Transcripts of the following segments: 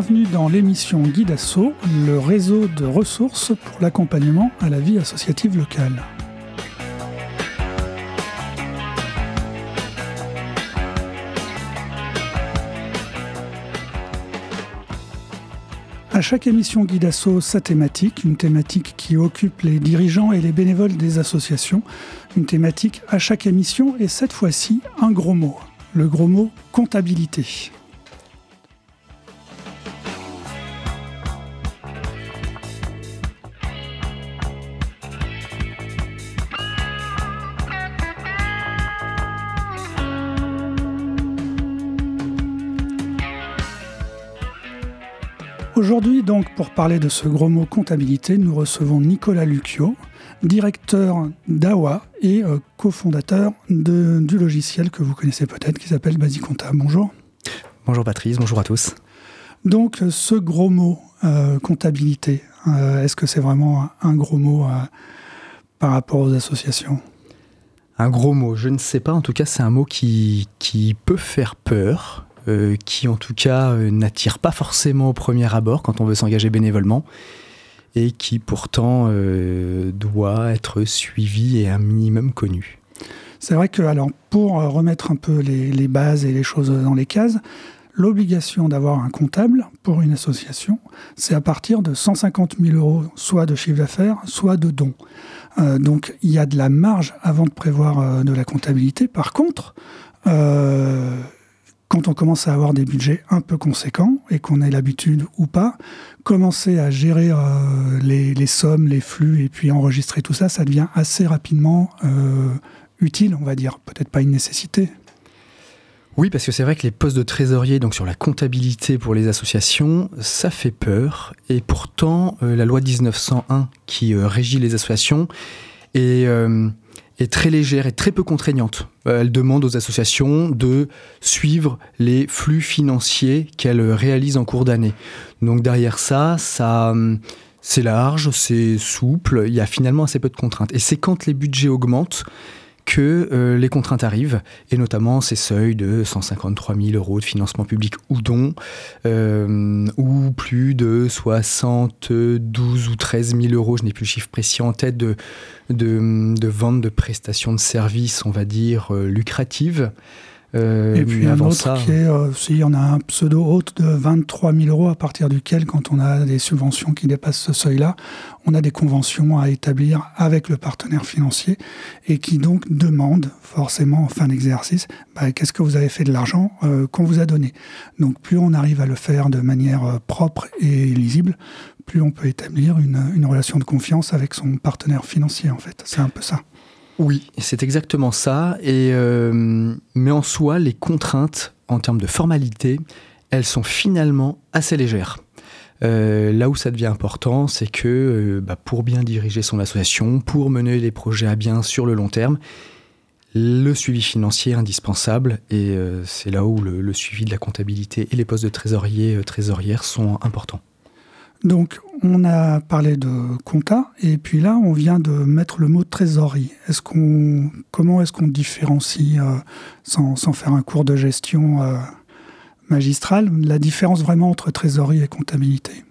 Bienvenue dans l'émission Guide Asso, le réseau de ressources pour l'accompagnement à la vie associative locale. À chaque émission Guide Asso, sa thématique, une thématique qui occupe les dirigeants et les bénévoles des associations, une thématique à chaque émission et cette fois-ci un gros mot, le gros mot comptabilité. Aujourd'hui, donc, pour parler de ce gros mot comptabilité, nous recevons Nicolas Lucchio, directeur d'AWA et euh, cofondateur du logiciel que vous connaissez peut-être qui s'appelle Basicompta. Bonjour. Bonjour Patrice, bonjour à tous. Donc, ce gros mot euh, comptabilité, euh, est-ce que c'est vraiment un gros mot par rapport aux associations? Un gros mot, je ne sais pas. En tout cas, c'est un mot qui, qui peut faire peur euh, qui en tout cas euh, n'attire pas forcément au premier abord quand on veut s'engager bénévolement et qui pourtant euh, doit être suivi et un minimum connu. C'est vrai que alors, pour remettre un peu les, bases et les choses dans les cases, l'obligation d'avoir un comptable pour une association, c'est à partir de 150 000 euros, soit de chiffre d'affaires, soit de dons. donc il y a de la marge avant de prévoir de la comptabilité. Par contre, quand on commence à avoir des budgets un peu conséquents et qu'on ait l'habitude ou pas, commencer à gérer euh, les, sommes, les flux et puis enregistrer tout ça, ça devient assez rapidement euh, utile, on va dire. Peut-être pas une nécessité. Oui, parce que c'est vrai que les postes de trésorier, donc sur la comptabilité pour les associations, ça fait peur. Et pourtant, euh, la loi 1901 qui régit les associations est est très légère et très peu contraignante. Euh, elle demande aux associations de suivre les flux financiers qu'elles réalisent en cours d'année. Donc derrière ça, ça hum, c'est large, c'est souple, il y a finalement assez peu de contraintes. Et c'est quand les budgets augmentent que euh, les contraintes arrivent, et notamment ces seuils de 153 000 euros de financement public ou don, euh, ou plus de 72 ou 13 000 euros, je n'ai plus le chiffre précis en tête, de, de, de vente de prestations de services, on va dire, euh, lucratives. Euh, et puis un autre ça, qui est, euh, si on a un pseudo haute de 23 000 euros à partir duquel, quand on a des subventions qui dépassent ce seuil-là, on a des conventions à établir avec le partenaire financier et qui donc demandent forcément en fin d'exercice, bah, qu'est-ce que vous avez fait de l'argent euh, qu'on vous a donné. Donc plus on arrive à le faire de manière propre et lisible, plus on peut établir une, une relation de confiance avec son partenaire financier en fait. C'est un peu ça. Oui, c'est exactement ça. Euh, mais en soi, les contraintes en termes de formalité, elles sont finalement assez légères. Euh, là où ça devient important, c'est que euh, bah, pour bien diriger son association, pour mener les projets à bien sur le long terme, le suivi financier est indispensable et c'est là où le, le, suivi de la comptabilité et les postes de trésorier, trésorière sont importants. Donc, on a parlé de compta, et puis là, on vient de mettre le mot trésorerie. Est-ce qu'on, comment est-ce qu'on différencie, euh, sans, faire un cours de gestion euh, magistral, la différence vraiment entre trésorerie et comptabilité?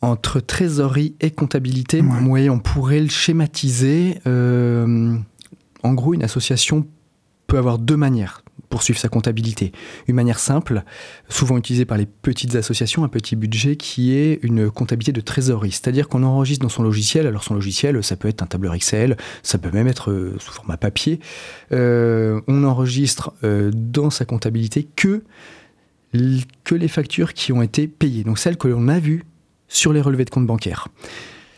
Entre trésorerie et comptabilité, oui, on pourrait le schématiser. Euh, en gros, une association peut avoir deux manières poursuivre sa comptabilité. Une manière simple, souvent utilisée par les petites associations, un petit budget, qui est une comptabilité de trésorerie. C'est-à-dire qu'on enregistre dans son logiciel, alors son logiciel, ça peut être un tableur Excel, ça peut même être euh, sous format papier, euh, on enregistre euh, dans sa comptabilité que, que les factures qui ont été payées, donc celles que l'on a vues sur les relevés de compte bancaires.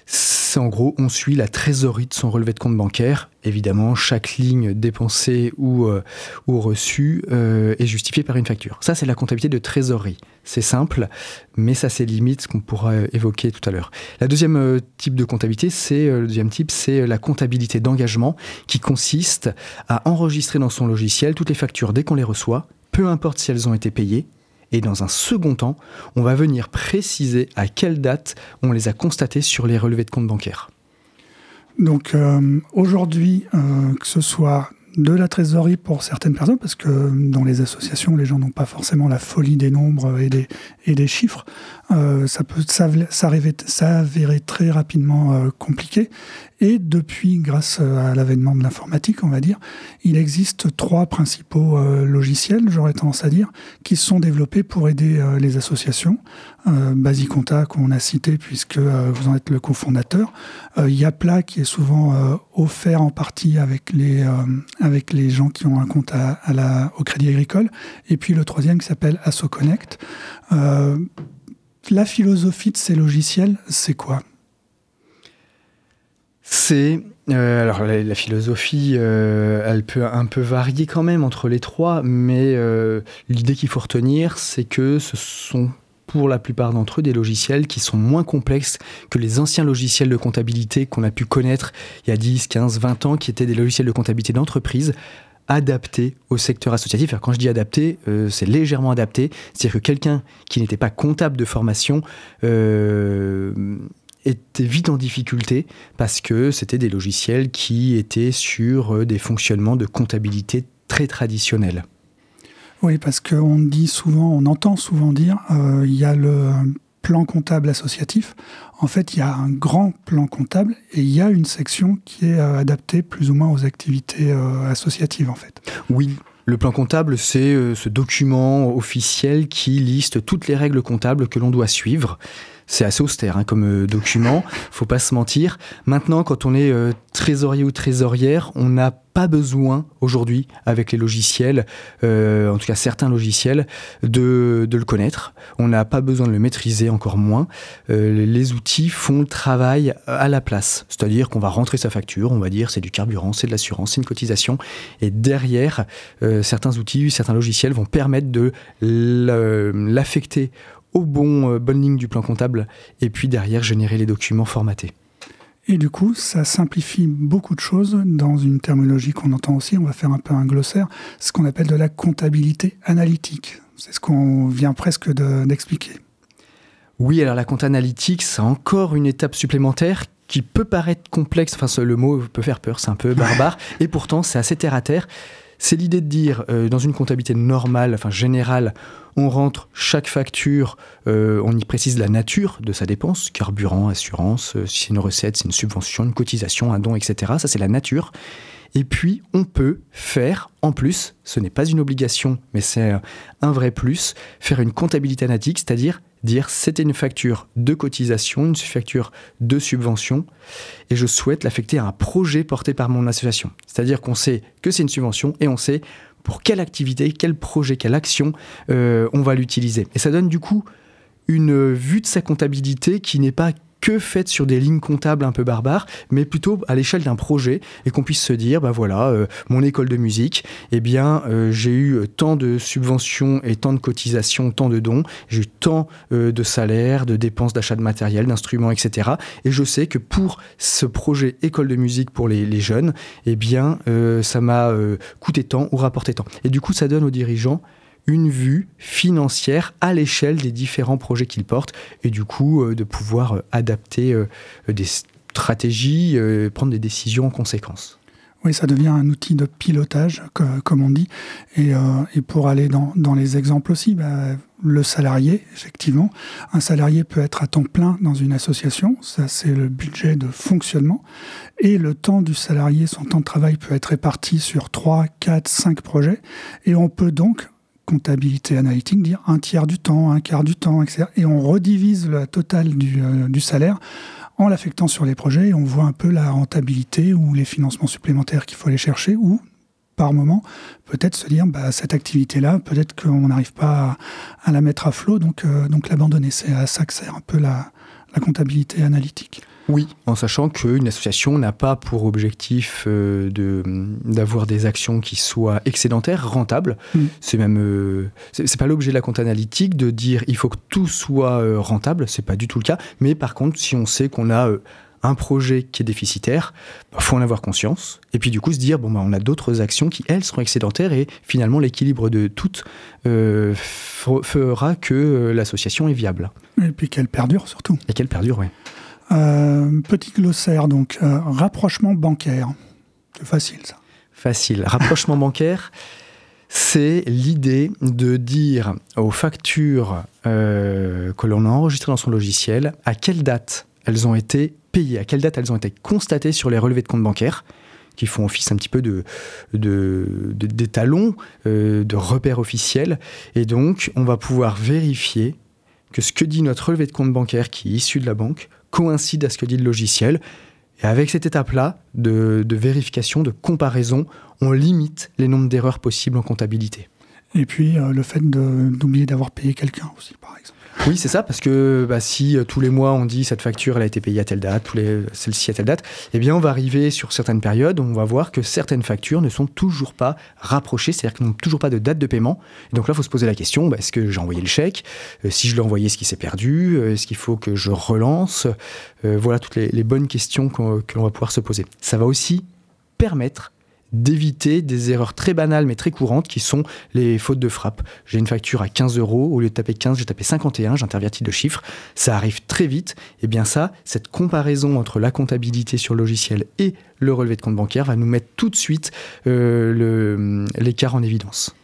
C'est en gros, on suit la trésorerie de son relevé de compte bancaire. Évidemment, chaque ligne dépensée ou, euh, ou reçue euh, est justifiée par une facture. Ça, c'est la comptabilité de trésorerie. C'est simple, mais ça, c'est limite ce qu'on pourra évoquer tout à l'heure. La deuxième euh, type de comptabilité, c'est le deuxième type, c'est la comptabilité d'engagement qui consiste à enregistrer dans son logiciel toutes les factures dès qu'on les reçoit, peu importe si elles ont été payées et dans un second temps, on va venir préciser à quelle date on les a constatés sur les relevés de compte bancaire. Donc euh, aujourd'hui, euh, que ce soit de la trésorerie pour certaines personnes, parce que dans les associations, les gens n'ont pas forcément la folie des nombres et des, chiffres. Euh, ça peut s'avérer très rapidement compliqué. Et depuis, grâce à l'avènement de l'informatique, on va dire, il existe trois principaux euh, logiciels, j'aurais tendance à dire, qui sont développés pour aider les associations. Basiconta, qu'on a cité puisque vous en êtes le cofondateur. Yapla, qui est souvent offert en partie avec les, avec les gens qui ont un compte à, la, au Crédit Agricole. Et puis le troisième qui s'appelle AssoConnect. Euh, la philosophie de ces logiciels, c'est quoi? C'est euh, alors la, philosophie, euh, elle peut un peu varier quand même entre les trois, mais l'idée qu'il faut retenir, c'est que ce sont pour la plupart d'entre eux des logiciels qui sont moins complexes que les anciens logiciels de comptabilité qu'on a pu connaître il y a 10, 15, 20 ans, qui étaient des logiciels de comptabilité d'entreprise adaptés au secteur associatif. Alors quand je dis adapté, euh, c'est légèrement adapté. C'est-à-dire que quelqu'un qui n'était pas comptable de formation euh, était vite en difficulté parce que c'était des logiciels qui étaient sur euh, des fonctionnements de comptabilité très traditionnels. Oui, parce qu'on dit souvent, on entend souvent dire, euh, il y a le plan comptable associatif. En fait, il y a un grand plan comptable et il y a une section qui est euh, adaptée plus ou moins aux activités euh, associatives, en fait. Oui, le plan comptable, c'est ce document officiel qui liste toutes les règles comptables que l'on doit suivre. C'est assez austère hein, comme euh, document, faut pas se mentir. Maintenant, quand on est euh, trésorier ou trésorière, on n'a pas besoin aujourd'hui, avec les logiciels, euh, en tout cas certains logiciels, de, le connaître. On n'a pas besoin de le maîtriser, encore moins. les outils font le travail à la place. C'est-à-dire qu'on va rentrer sa facture, on va dire c'est du carburant, c'est de l'assurance, c'est une cotisation. Et derrière, certains outils, certains logiciels vont permettre de l'affecter au bon euh, bonne ligne du plan comptable et puis derrière générer les documents formatés. Et du coup, ça simplifie beaucoup de choses dans une terminologie qu'on entend aussi, on va faire un peu un glossaire, ce qu'on appelle de la comptabilité analytique. C'est ce qu'on vient presque d'expliquer. oui, alors la compte analytique, c'est encore une étape supplémentaire qui peut paraître complexe, enfin le mot peut faire peur, c'est un peu barbare, et pourtant c'est assez terre à terre. C'est l'idée de dire, euh, dans une comptabilité normale, enfin générale, on rentre chaque facture, euh, on y précise la nature de sa dépense, carburant, assurance, euh, si c'est une recette, c'est une subvention, une cotisation, un don, etc. Ça, c'est la nature. Et puis, on peut faire, en plus, ce n'est pas une obligation, mais c'est un vrai plus, faire une comptabilité analytique, c'est-à-dire dire c'était une facture de cotisation, une facture de subvention, et je souhaite l'affecter à un projet porté par mon association. C'est-à-dire qu'on sait que c'est une subvention et on sait pour quelle activité, quel projet, quelle action euh, on va l'utiliser. Et ça donne du coup une vue de sa comptabilité qui n'est pas que faite sur des lignes comptables un peu barbares, mais plutôt à l'échelle d'un projet et qu'on puisse se dire, bah voilà, euh, mon école de musique, eh bien, euh, j'ai eu tant de subventions et tant de cotisations, tant de dons, j'ai eu tant de salaires, de dépenses d'achat de matériel, d'instruments, etc. Et je sais que pour ce projet école de musique pour les, les jeunes, eh bien, ça m'a coûté tant ou rapporté tant. Et du coup, ça donne aux dirigeants une vue financière à l'échelle des différents projets qu'ils portent et du coup euh, de pouvoir euh, adapter euh, des stratégies, prendre des décisions en conséquence. Oui, ça devient un outil de pilotage, comme on dit. Et, pour aller dans, les exemples aussi, bah, le salarié, effectivement. Un salarié peut être à temps plein dans une association, ça c'est le budget de fonctionnement. Et le temps du salarié, son temps de travail peut être réparti sur 3, 4, 5 projets. Et on peut donc comptabilité analytique, dire un tiers du temps, un quart du temps, etc. Et on redivise la totale du, euh, du salaire en l'affectant sur les projets et on voit un peu la rentabilité ou les financements supplémentaires qu'il faut aller chercher ou par moment peut-être se dire bah, cette activité-là, peut-être qu'on n'arrive pas à, la mettre à flot, donc, euh, donc l'abandonner. C'est à ça que sert un peu la comptabilité analytique. Oui, en sachant qu'une association n'a pas pour objectif euh, d'avoir des actions qui soient excédentaires, rentables. Mm. C'est même euh, c'est pas l'objet de la compte analytique de dire il faut que tout soit euh, rentable, c'est pas du tout le cas. Mais par contre, si on sait qu'on a un projet qui est déficitaire, il bah, faut en avoir conscience. Et puis du coup se dire, bon, bah, on a d'autres actions qui, elles, seront excédentaires et finalement l'équilibre de toutes fera que l'association est viable. Et puis qu'elle perdure surtout. Et qu'elle perdure, oui. Euh, petit glossaire, donc, euh, rapprochement bancaire. C'est facile, ça. Facile. Rapprochement bancaire, c'est l'idée de dire aux factures euh, que l'on a enregistrées dans son logiciel à quelle date elles ont été payées, à quelle date elles ont été constatées sur les relevés de compte bancaire qui font office un petit peu de, d'étalons, euh, de repères officiels. Et donc, on va pouvoir vérifier que ce que dit notre relevé de compte bancaire qui est issu de la banque coïncide à ce que dit le logiciel. Et avec cette étape-là de, vérification, de comparaison, on limite les nombres d'erreurs possibles en comptabilité. Et puis euh, le fait d'oublier d'avoir payé quelqu'un aussi, par exemple. Oui, c'est ça, parce que bah, si euh, tous les mois on dit cette facture a été payée à telle date, celle-ci à telle date, eh bien on va arriver sur certaines périodes, on va voir que certaines factures ne sont toujours pas rapprochées, c'est-à-dire qu'elles n'ont toujours pas de date de paiement. Et donc là, il faut se poser la question bah, est-ce que j'ai envoyé le chèque? Euh, Si je l'ai envoyé, est-ce qu'il s'est perdu? Euh, Est-ce qu'il faut que je relance? Voilà toutes les, les bonnes questions que l'on va pouvoir se poser. Ça va aussi permettre d'éviter des erreurs très banales mais très courantes qui sont les fautes de frappe. J'ai une facture à 15 euros, au lieu de taper 15, j'ai tapé 51, j'intervertis de chiffres, ça arrive très vite. Et bien ça, cette comparaison entre la comptabilité sur le logiciel et le relevé de compte bancaire va nous mettre tout de suite euh, l'écart en évidence.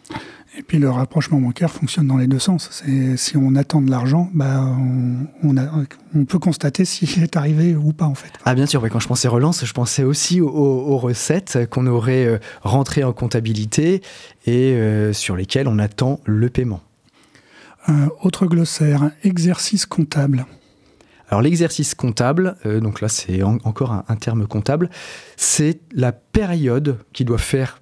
Et puis le rapprochement bancaire fonctionne dans les deux sens. Si on attend de l'argent, bah, on, peut constater s'il est arrivé ou pas en fait. Ah bien sûr, quand je pensais relance, je pensais aussi aux, recettes qu'on aurait euh, rentrées en comptabilité et euh, sur lesquelles on attend le paiement. Euh, autre glossaire, exercice comptable. Alors l'exercice comptable, donc là c'est encore un, un terme comptable, c'est la période qui doit faire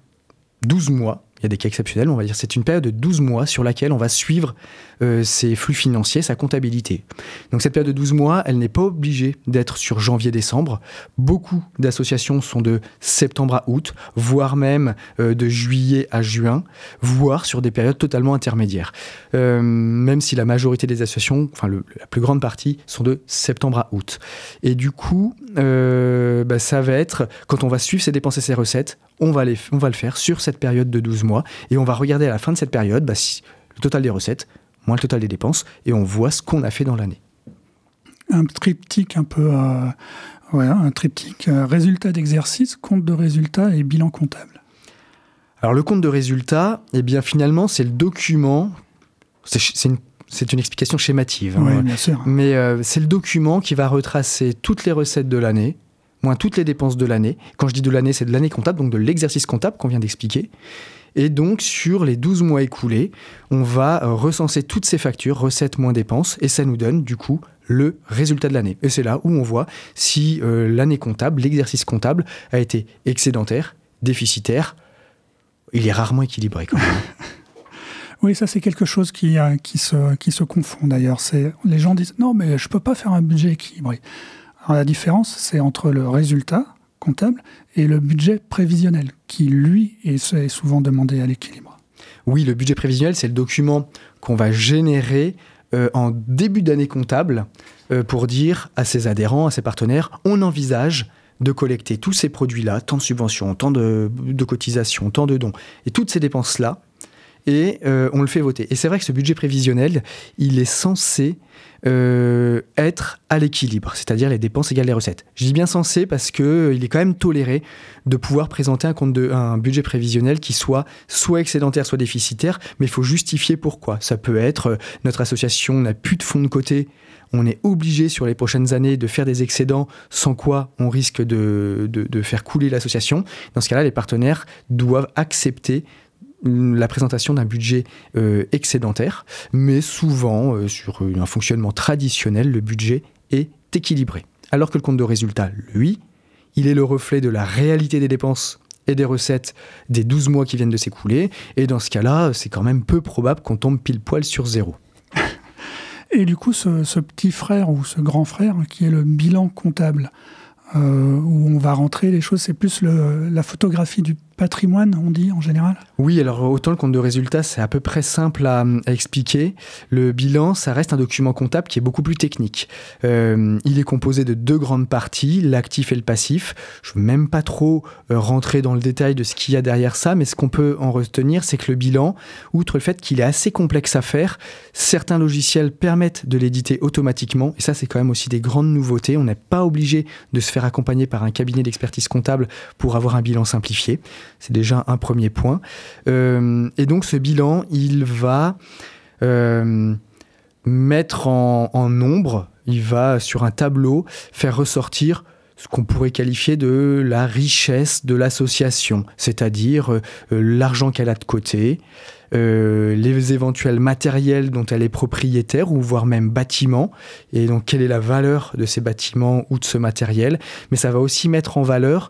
12 mois il y a des cas exceptionnels, on va dire c'est une période de 12 mois sur laquelle on va suivre euh, ses flux financiers, sa comptabilité. Donc cette période de 12 mois, elle n'est pas obligée d'être sur janvier-décembre. Beaucoup d'associations sont de septembre à août, voire même euh, de juillet à juin, voire sur des périodes totalement intermédiaires. Euh, même si la majorité des associations, enfin la plus grande partie, sont de septembre à août. Et du coup, bah, ça va être, quand on va suivre ses dépenses et ses recettes, on va, les, on va le faire sur cette période de 12 mois et on va regarder à la fin de cette période bah, le total des recettes moins le total des dépenses et on voit ce qu'on a fait dans l'année. Un triptyque un peu, euh, un triptyque euh, résultat d'exercice, compte de résultat et bilan comptable. Alors le compte de résultat, eh bien finalement c'est le document, c'est une c'est une explication schémative. Hein, bien sûr. Mais euh, c'est le document qui va retracer toutes les recettes de l'année, moins toutes les dépenses de l'année. Quand je dis de l'année, c'est de l'année comptable, donc de l'exercice comptable qu'on vient d'expliquer. Et donc, sur les 12 mois écoulés, on va euh, recenser toutes ces factures, recettes moins dépenses, et ça nous donne du coup le résultat de l'année. Et c'est là où on voit si euh, l'année comptable, l'exercice comptable, a été excédentaire, déficitaire. Il est rarement équilibré. Oui, ça c'est quelque chose qui, euh, qui, se, qui se confond d'ailleurs. Les gens disent non mais je ne peux pas faire un budget équilibré. Alors la différence c'est entre le résultat comptable et le budget prévisionnel, qui lui est, souvent demandé à l'équilibre. Oui, le budget prévisionnel, c'est le document qu'on va générer euh, en début d'année comptable euh, pour dire à ses adhérents, à ses partenaires, on envisage de collecter tous ces produits-là, tant de subventions, tant de, cotisations, tant de dons, et toutes ces dépenses-là, et euh, on le fait voter. Et c'est vrai que ce budget prévisionnel, il est censé euh, être à l'équilibre, c'est-à-dire les dépenses égales les recettes. Je dis bien censé parce que euh, est quand même toléré de pouvoir présenter un, budget prévisionnel qui soit soit excédentaire, soit déficitaire, mais il faut justifier pourquoi. Ça peut être notre association n'a plus de fonds de côté, on est obligé sur les prochaines années de faire des excédents, sans quoi on risque de, de faire couler l'association. Dans ce cas-là, les partenaires doivent accepter la présentation d'un budget euh, excédentaire, mais souvent, euh, sur un fonctionnement traditionnel, le budget est équilibré. Alors que le compte de résultat, lui, il est le reflet de la réalité des dépenses et des recettes des 12 mois qui viennent de s'écouler, et dans ce cas-là, c'est quand même peu probable qu'on tombe pile poil sur zéro. Et du coup, ce, petit frère ou ce grand frère, qui est le bilan comptable, euh, où on va rentrer les choses, c'est plus la photographie du patrimoine, on dit en général Oui, alors autant le compte de résultat, c'est à peu près simple à, expliquer. Le bilan, ça reste un document comptable qui est beaucoup plus technique. Euh, il est composé de deux grandes parties, l'actif et le passif. Je ne veux même pas trop euh, rentrer dans le détail de ce qu'il y a derrière ça, mais ce qu'on peut en retenir, c'est que le bilan, outre le fait qu'il est assez complexe à faire, certains logiciels permettent de l'éditer automatiquement, et ça c'est quand même aussi des grandes nouveautés. On n'est pas obligé de se faire accompagner par un cabinet d'expertise comptable pour avoir un bilan simplifié. C'est déjà un premier point. et donc ce bilan, il va mettre en, en nombre, il va sur un tableau faire ressortir ce qu'on pourrait qualifier de la richesse de l'association, c'est-à-dire euh, euh, l'argent qu'elle a de côté, euh, les éventuels matériels dont elle est propriétaire ou voire même bâtiments, et donc quelle est la valeur de ces bâtiments ou de ce matériel. Mais ça va aussi mettre en valeur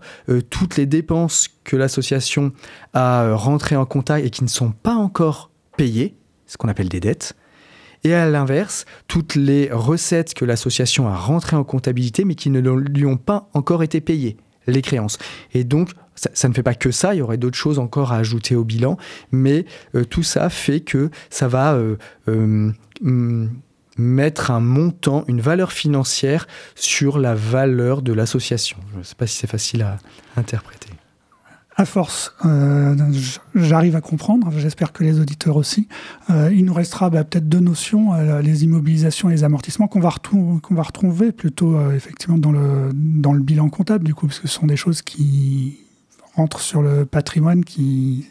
toutes les dépenses que l'association a rentrées en contact et qui ne sont pas encore payées, ce qu'on appelle des dettes. Et à l'inverse, toutes les recettes que l'association a rentrées en comptabilité, mais qui ne lui ont pas encore été payées, les créances. Et donc, ça, ne fait pas que ça, il y aurait d'autres choses encore à ajouter au bilan, mais euh, tout ça fait que ça va euh, euh, mettre un montant, une valeur financière sur la valeur de l'association. Je ne sais pas si c'est facile à interpréter à force, euh, j'arrive à comprendre, j'espère que les auditeurs aussi. Euh, il nous restera bah, peut-être deux notions, euh, les immobilisations et les amortissements, qu'on va, retrouver plutôt effectivement dans le, dans le bilan comptable, du coup, parce que ce sont des choses qui rentrent sur le patrimoine qui...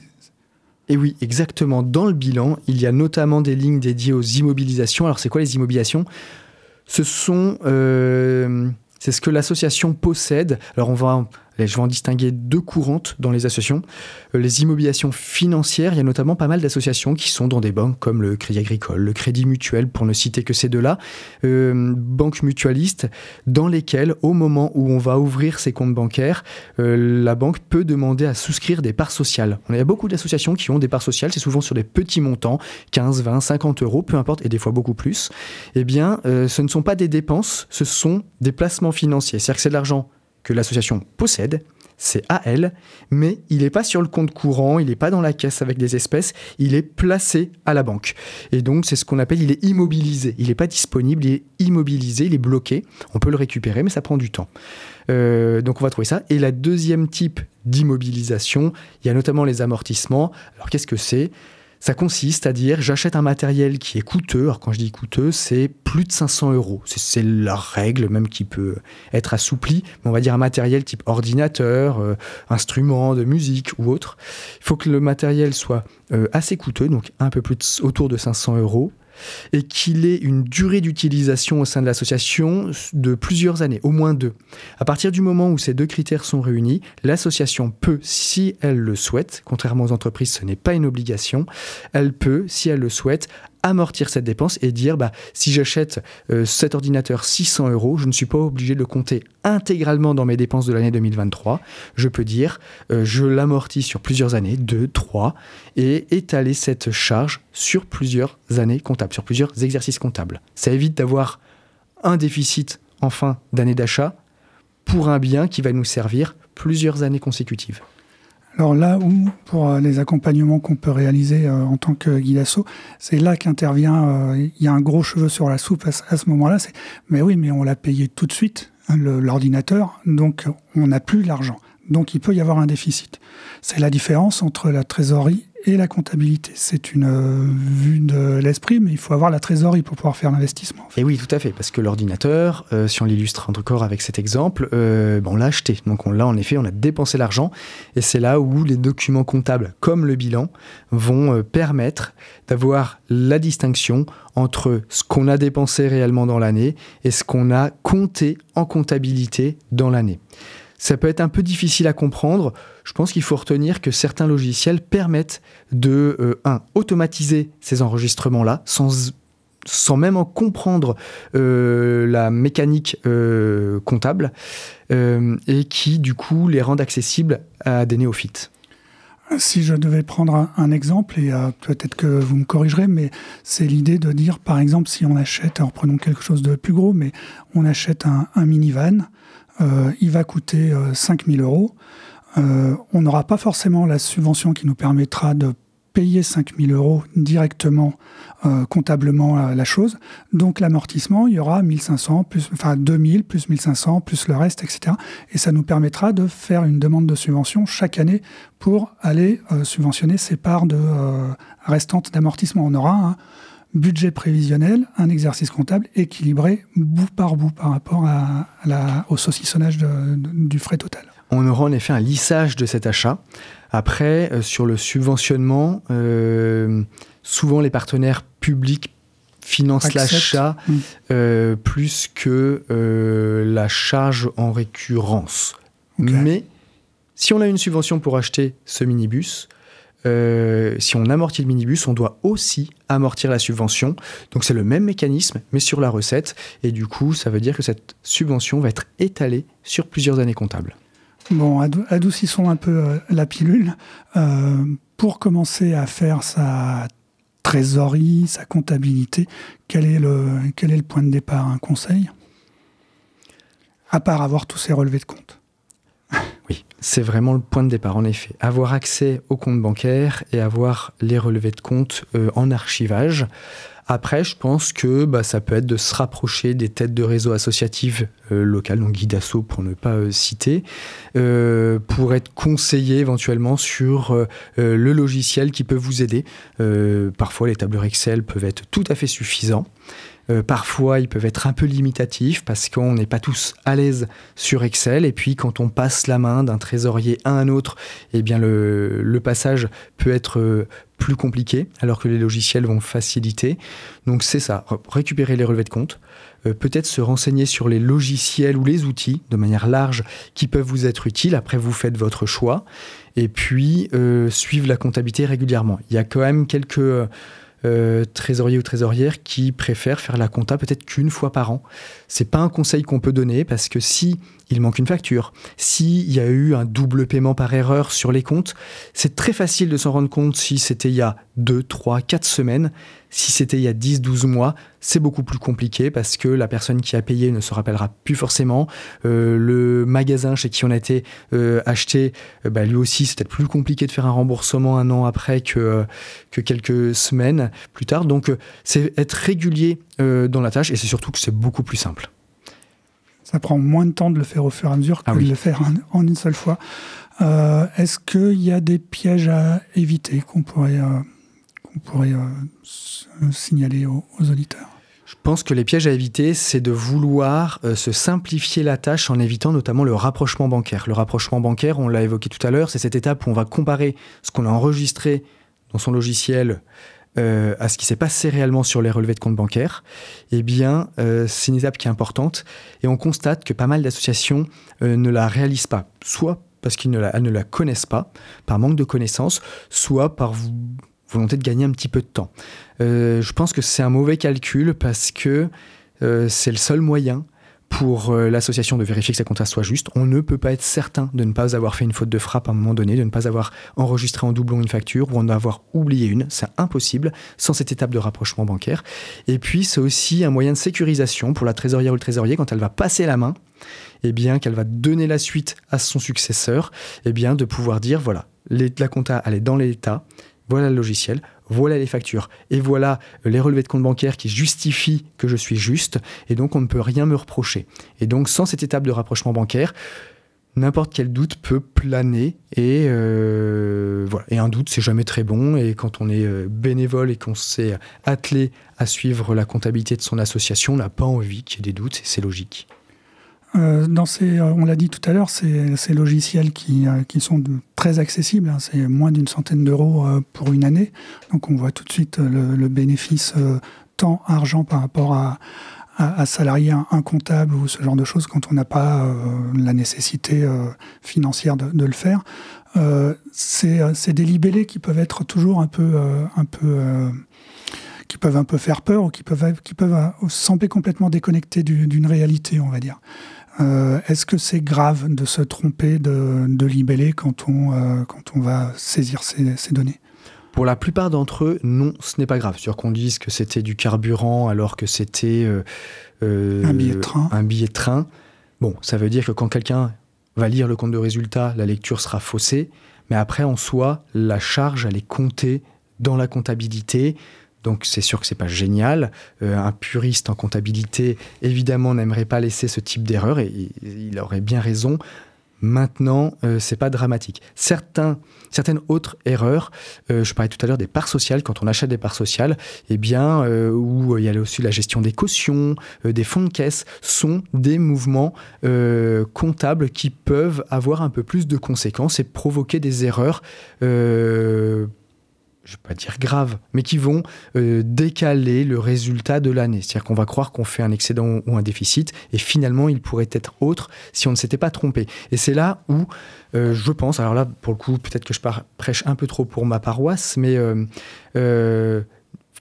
Et oui, exactement. Dans le bilan, il y a notamment des lignes dédiées aux immobilisations. Alors, c'est quoi les immobilisations? Ce sont... c'est ce que l'association possède. Alors, on va je vais en distinguer deux courantes dans les associations. Euh, les immobilisations financières, il y a notamment pas mal d'associations qui sont dans des banques comme le Crédit Agricole, le Crédit Mutuel, pour ne citer que ces deux-là, euh, banques mutualistes, dans lesquelles, au moment où on va ouvrir ses comptes bancaires, euh, la banque peut demander à souscrire des parts sociales. On a beaucoup d'associations qui ont des parts sociales, c'est souvent sur des petits montants, 15, 20, 50 euros, peu importe, et des fois beaucoup plus. Eh bien, ce ne sont pas des dépenses, ce sont des placements financiers. C'est-à-dire que c'est de l'argent que l'association possède, c'est à elle, mais il n'est pas sur le compte courant, il n'est pas dans la caisse avec des espèces, il est placé à la banque. Et donc c'est ce qu'on appelle, il est immobilisé, il n'est pas disponible, il est immobilisé, il est bloqué. On peut le récupérer, mais ça prend du temps. Euh, donc on va trouver ça. Et la deuxième type d'immobilisation, il y a notamment les amortissements. Alors qu'est-ce que c'est? Ça consiste à dire j'achète un matériel qui est coûteux. Alors quand je dis coûteux, c'est plus de 500 euros. C'est la règle même qui peut être assouplie. On va dire un matériel type ordinateur, euh, instrument de musique ou autre. Il faut que le matériel soit euh, assez coûteux, donc un peu plus autour de 500 euros et qu'il ait une durée d'utilisation au sein de l'association de plusieurs années, au moins deux. À partir du moment où ces deux critères sont réunis, l'association peut, si elle le souhaite, contrairement aux entreprises, ce n'est pas une obligation, elle peut, si elle le souhaite, amortir cette dépense et dire bah, si j'achète euh, cet ordinateur 600 euros, je ne suis pas obligé de le compter intégralement dans mes dépenses de l'année 2023. Je peux dire euh, je l'amortis sur plusieurs années, 2, 3, et étaler cette charge sur plusieurs années comptables, sur plusieurs exercices comptables. Ça évite d'avoir un déficit en fin d'année d'achat pour un bien qui va nous servir plusieurs années consécutives. Alors là où, pour euh, les accompagnements qu'on peut réaliser euh, en tant que guide c'est là qu'intervient, euh, il y a un gros cheveu sur la soupe à, ce moment-là, c'est mais oui, mais on l'a payé tout de suite, hein, l'ordinateur, donc on n'a plus l'argent. Donc il peut y avoir un déficit. C'est la différence entre la trésorerie et la comptabilité. C'est une euh, vue de l'esprit, mais il faut avoir la trésorerie pour pouvoir faire l'investissement. Et oui, tout à fait, parce que l'ordinateur, euh, si on l'illustre encore avec cet exemple, euh, on l'a acheté. Donc on en effet, on a dépensé l'argent, et c'est là où les documents comptables, comme le bilan, vont permettre d'avoir la distinction entre ce qu'on a dépensé réellement dans l'année et ce qu'on a compté en comptabilité dans l'année. Ça peut être un peu difficile à comprendre. Je pense qu'il faut retenir que certains logiciels permettent de, euh, automatiser ces enregistrements-là sans, sans même en comprendre euh, la mécanique euh, comptable et qui, du coup, les rendent accessibles à des néophytes. Si je devais prendre un, exemple, et peut-être que vous me corrigerez, mais c'est l'idée de dire, par exemple, si on achète, alors prenons quelque chose de plus gros, mais on achète un, minivan, il va coûter 5000 euh, euros. Euh, on n'aura pas forcément la subvention qui nous permettra de payer 5000 euros directement comptablement la chose. Donc l'amortissement, il y aura 1500, plus, enfin 2000, plus 1500, plus le reste, etc. Et ça nous permettra de faire une demande de subvention chaque année pour aller subventionner ces parts de, restantes d'amortissement. On aura un budget prévisionnel, un exercice comptable équilibré bout par bout par rapport à, au saucissonnage du frais total. on aura en effet un lissage de cet achat. Après, euh, sur le subventionnement, euh, souvent les partenaires publics financent l'achat mm. euh, plus que la charge en récurrence. Mais si on a une subvention pour acheter ce minibus, si on amortit le minibus, on doit aussi amortir la subvention. Donc c'est le même mécanisme, mais sur la recette. Et du coup, ça veut dire que cette subvention va être étalée sur plusieurs années comptables. Bon, adoucissons un peu euh, la pilule. Euh, pour commencer à faire sa trésorerie, sa comptabilité, quel est le, quel est le point de départ Un conseil? À part avoir tous ces relevés de compte. C'est vraiment le point de départ, en effet. Avoir accès au compte bancaire et avoir les relevés de compte euh, en archivage. Après, je pense que bah, ça peut être de se rapprocher des têtes de réseau associatives euh, locales, donc Guidasso pour ne pas euh, citer, euh, pour être conseillé éventuellement sur le logiciel qui peut vous aider. parfois, les tableurs Excel peuvent être tout à fait suffisants. Euh, parfois, ils peuvent être un peu limitatifs parce qu'on n'est pas tous à l'aise sur Excel. Et puis, quand on passe la main d'un trésorier à un autre, eh bien, le, passage peut être euh, plus compliqué, alors que les logiciels vont faciliter. Donc, c'est ça, récupérer les relevés de compte, euh, peut-être se renseigner sur les logiciels ou les outils de manière large qui peuvent vous être utiles. Après, vous faites votre choix. Et puis, suivre la comptabilité régulièrement. Il y a quand même quelques euh, trésorier ou trésorière qui préfère faire la compta peut-être qu'une fois par an. C'est pas un conseil qu'on peut donner parce que si il manque une facture, s'il y a eu un double paiement par erreur sur les comptes, c'est très facile de s'en rendre compte si c'était il y a 2, 3, 4 semaines. Si c'était il y a 10, 12 mois, c'est beaucoup plus compliqué parce que la personne qui a payé ne se rappellera plus forcément. Euh, le magasin chez qui on a été euh, acheté, euh, bah, lui aussi, c'est peut-être plus compliqué de faire un remboursement un an après que, que quelques semaines plus tard. Donc, c'est être régulier dans la tâche et c'est surtout que c'est beaucoup plus simple. Ça prend moins de temps de le faire au fur et à mesure que ah de le faire en, une seule fois. Est-ce qu'il y a des pièges à éviter qu'on pourrait qu'on pourrait euh, signaler aux, auditeurs? Je pense que les pièges à éviter, c'est de vouloir euh, se simplifier la tâche en évitant notamment le rapprochement bancaire. Le rapprochement bancaire, on l'a évoqué tout à l'heure, c'est cette étape où on va comparer ce qu'on a enregistré dans son logiciel euh, à ce qui s'est passé réellement sur les relevés de compte bancaire. Eh bien, c'est une étape qui est importante et on constate que pas mal d'associations ne la réalisent pas, soit parce qu'ils ne la, ne la connaissent pas, par manque de connaissances, soit par volonté de gagner un petit peu de temps. Euh, je pense que c'est un mauvais calcul parce que euh, c'est le seul moyen pour euh, l'association de vérifier que sa compta soit juste. On ne peut pas être certain de ne pas avoir fait une faute de frappe à un moment donné, de ne pas avoir enregistré en doublon une facture ou en avoir oublié une. C'est impossible sans cette étape de rapprochement bancaire. Et puis, c'est aussi un moyen de sécurisation pour la trésorière ou le trésorier quand elle va passer la main, eh bien qu'elle va donner la suite à son successeur, et eh bien de pouvoir dire voilà, la compta elle est dans l'état, voilà le logiciel, voilà les factures, et voilà les relevés de compte bancaire qui justifient que je suis juste, et donc on ne peut rien me reprocher. Et donc sans cette étape de rapprochement bancaire, n'importe quel doute peut planer, et, euh, voilà. et un doute c'est jamais très bon, et quand on est euh, bénévole et qu'on s'est attelé à suivre la comptabilité de son association, on n'a pas envie qu'il y ait des doutes, c'est logique. Euh, euh, on l'a dit tout à l'heure, ces, ces logiciels qui, euh, sont très accessibles, hein, c'est moins d'une centaine d'euros pour une année. Donc on voit tout de suite le, bénéfice temps, argent par rapport à, à, salarier un, comptable ou ce genre de choses quand on n'a pas la nécessité financière de, de, le faire. c'est des libellés qui peuvent être toujours un peu, un peu qui peuvent un peu faire peur ou qui peuvent, qui peuvent sembler complètement déconnectés d'une réalité, on va dire. Euh, est-ce que c'est grave de se tromper de, de libellé quand on, euh, quand on va saisir ces, données? Pour la plupart d'entre eux, non, ce n'est pas grave. Sur qu'on dise que c'était du carburant alors que c'était euh, un billet de train. Un billet de train. Bon, ça veut dire que quand quelqu'un va lire le compte de résultat, la lecture sera faussée. Mais après, en soi, la charge, elle est comptée dans la comptabilité. Donc c'est sûr que c'est pas génial. Euh, un puriste en comptabilité, évidemment, n'aimerait pas laisser ce type d'erreur et il aurait bien raison. Maintenant, euh, c'est pas dramatique. Certaines autres erreurs, euh, je parlais tout à l'heure des parts sociales, quand on achète des parts sociales, eh bien, euh, où il y a aussi la gestion des cautions, des fonds de caisse, sont des mouvements comptables qui peuvent avoir un peu plus de conséquences et provoquer des erreurs je ne vais pas dire grave, mais qui vont euh, décaler le résultat de l'année. C'est-à-dire qu'on va croire qu'on fait un excédent ou un déficit, et finalement, il pourrait être autre si on ne s'était pas trompé. Et c'est là où euh, je pense, alors là, pour le coup, peut-être que je prêche un peu trop pour ma paroisse, mais euh,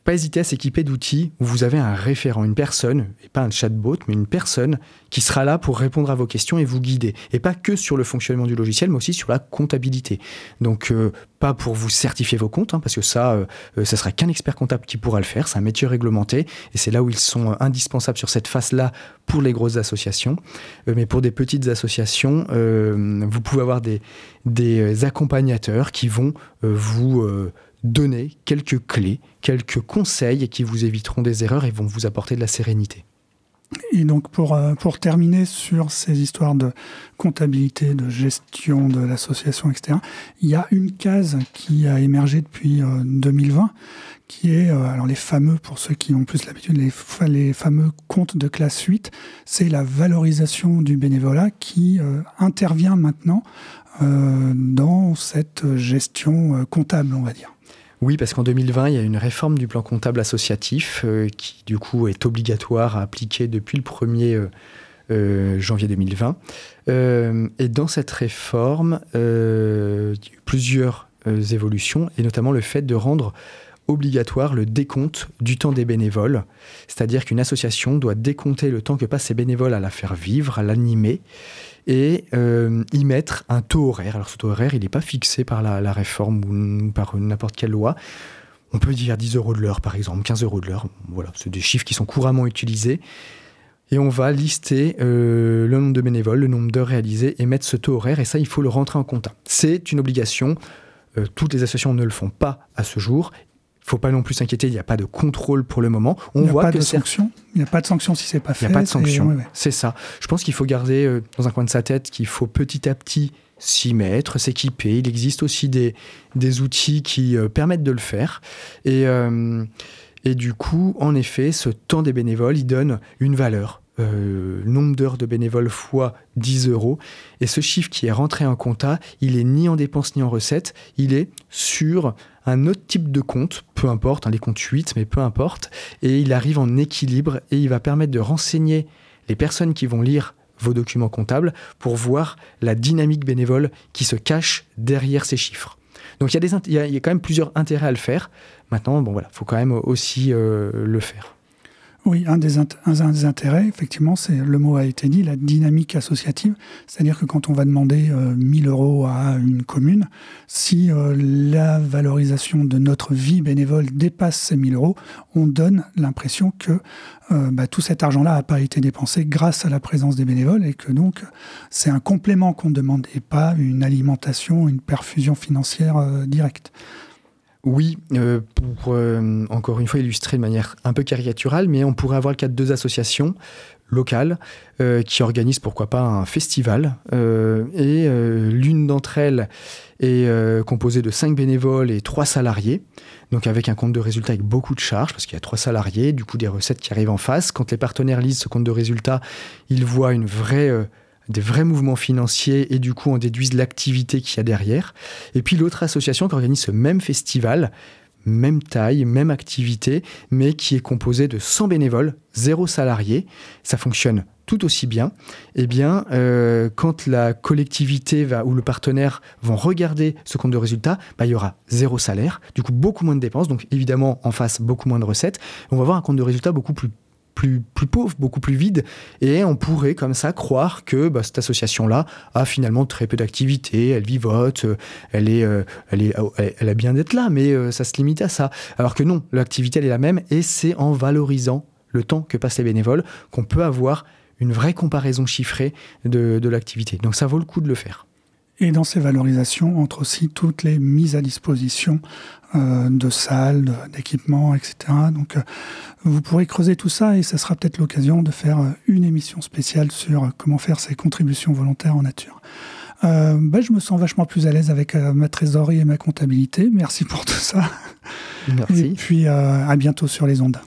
pas hésiter à s'équiper d'outils où vous avez un référent, une personne, et pas un chatbot, mais une personne qui sera là pour répondre à vos questions et vous guider. Et pas que sur le fonctionnement du logiciel, mais aussi sur la comptabilité. Donc, euh, pas pour vous certifier vos comptes, hein, parce que ça, euh, euh, ça sera qu'un expert comptable qui pourra le faire. C'est un métier réglementé, et c'est là où ils sont indispensables sur cette phase-là pour les grosses associations. mais pour des petites associations, vous pouvez avoir des accompagnateurs qui vont vous donner quelques clés, quelques conseils qui vous éviteront des erreurs et vont vous apporter de la sérénité. Et donc pour, euh, pour terminer sur ces histoires de comptabilité, de gestion de l'association, etc., il y a une case qui a émergé depuis 2020, euh, qui est, euh, alors les fameux, pour ceux qui ont plus l'habitude, les, les fameux comptes de classe 8, c'est la valorisation du bénévolat qui intervient maintenant dans cette gestion comptable, on va dire. Oui, parce qu'en 2020, il y a une réforme du plan comptable associatif euh, qui, du coup, est obligatoire à appliquer depuis le 1er euh, euh, janvier 2020. et dans cette réforme, plusieurs évolutions, et notamment le fait de rendre obligatoire le décompte du temps des bénévoles. C'est-à-dire qu'une association doit décompter le temps que passent ses bénévoles à la faire vivre, à l'animer et euh, y mettre un taux horaire. Alors ce taux horaire, il n'est pas fixé par la, réforme ou par n'importe quelle loi. On peut dire 10 euros de l'heure, par exemple, 15 euros de l'heure. Voilà, c'est des chiffres qui sont couramment utilisés. Et on va lister euh, le nombre de bénévoles, le nombre d'heures réalisées et mettre ce taux horaire. Et ça, il faut le rentrer en compte. C'est une obligation. Euh, toutes les associations ne le font pas à ce jour faut pas non plus s'inquiéter, il n'y a pas de contrôle pour le moment. On il voit pas de sanction. Il n'y a pas de sanction si c'est pas fait. Il n'y a pas de sanction. C'est ça. Je pense qu'il faut garder euh, dans un coin de sa tête qu'il faut petit à petit s'y mettre, s'équiper. Il existe aussi des, des outils qui euh, permettent de le faire. Et, euh, et du coup, en effet, ce temps des bénévoles, il donne une valeur. nombre d'heures de bénévoles fois 10 euros. Et ce chiffre qui est rentré en compta, il est ni en dépenses ni en recettes, il est sur un autre type de compte, peu importe, hein, les comptes 8, mais peu importe, et il arrive en équilibre et il va permettre de renseigner les personnes qui vont lire vos documents comptables pour voir la dynamique bénévole qui se cache derrière ces chiffres. Donc il y, a des, il, quand même plusieurs intérêts à le faire. Maintenant, bon voilà, faut quand même aussi euh, le faire. Oui, un des, intérêts, effectivement, c'est le mot a été dit, la dynamique associative. C'est-à-dire que quand on va demander 1000 euh, euros à une commune, si euh, la valorisation de notre vie bénévole dépasse ces 1000 euros, on donne l'impression que euh, bah, tout cet argent-là n'a pas été dépensé grâce à la présence des bénévoles et que donc c'est un complément qu'on demande et pas une alimentation, une perfusion financière directe. Oui, euh, pour euh, encore une fois illustrer de manière un peu caricaturale, mais on pourrait avoir le cas de deux associations locales euh, qui organisent pourquoi pas un festival. et l'une d'entre elles est composée de cinq bénévoles et trois salariés. Donc avec un compte de résultat avec beaucoup de charges, parce qu'il y a trois salariés, du coup des recettes qui arrivent en face. Quand les partenaires lisent ce compte de résultat, ils voient une vraie des vrais mouvements financiers et du coup on déduise l'activité qu'il y a derrière. Et puis l'autre association qui organise ce même festival, même taille, même activité, mais qui est composée de 100 bénévoles, zéro salarié. Ça fonctionne tout aussi bien. Eh bien, euh, quand la collectivité va, ou le partenaire vont regarder ce compte de résultat, bah, il y aura zéro salaire, du coup beaucoup moins de dépenses, donc évidemment en face beaucoup moins de recettes. On va avoir un compte de résultat beaucoup plus plus, pauvre, beaucoup plus vide. Et on pourrait comme ça croire que bah, cette association-là a finalement très peu d'activité, elle vivote, euh, elle, est, euh, oh, elle a bien d'être là, mais euh, ça se limite à ça. Alors que non, l'activité, elle est la même et c'est en valorisant le temps que passent les bénévoles qu'on peut avoir une vraie comparaison chiffrée de l'activité. Donc ça vaut le coup de le faire. Et dans ces valorisations entre aussi toutes les mises à disposition euh, de salles, d'équipements, etc. Donc euh, vous pourrez creuser tout ça et ça sera peut-être l'occasion de faire euh, une émission spéciale sur comment faire ces contributions volontaires en nature. bah, Je me sens vachement plus à l'aise avec ma trésorerie et ma comptabilité. Merci pour tout ça. Merci. Et puis à bientôt sur les ondes.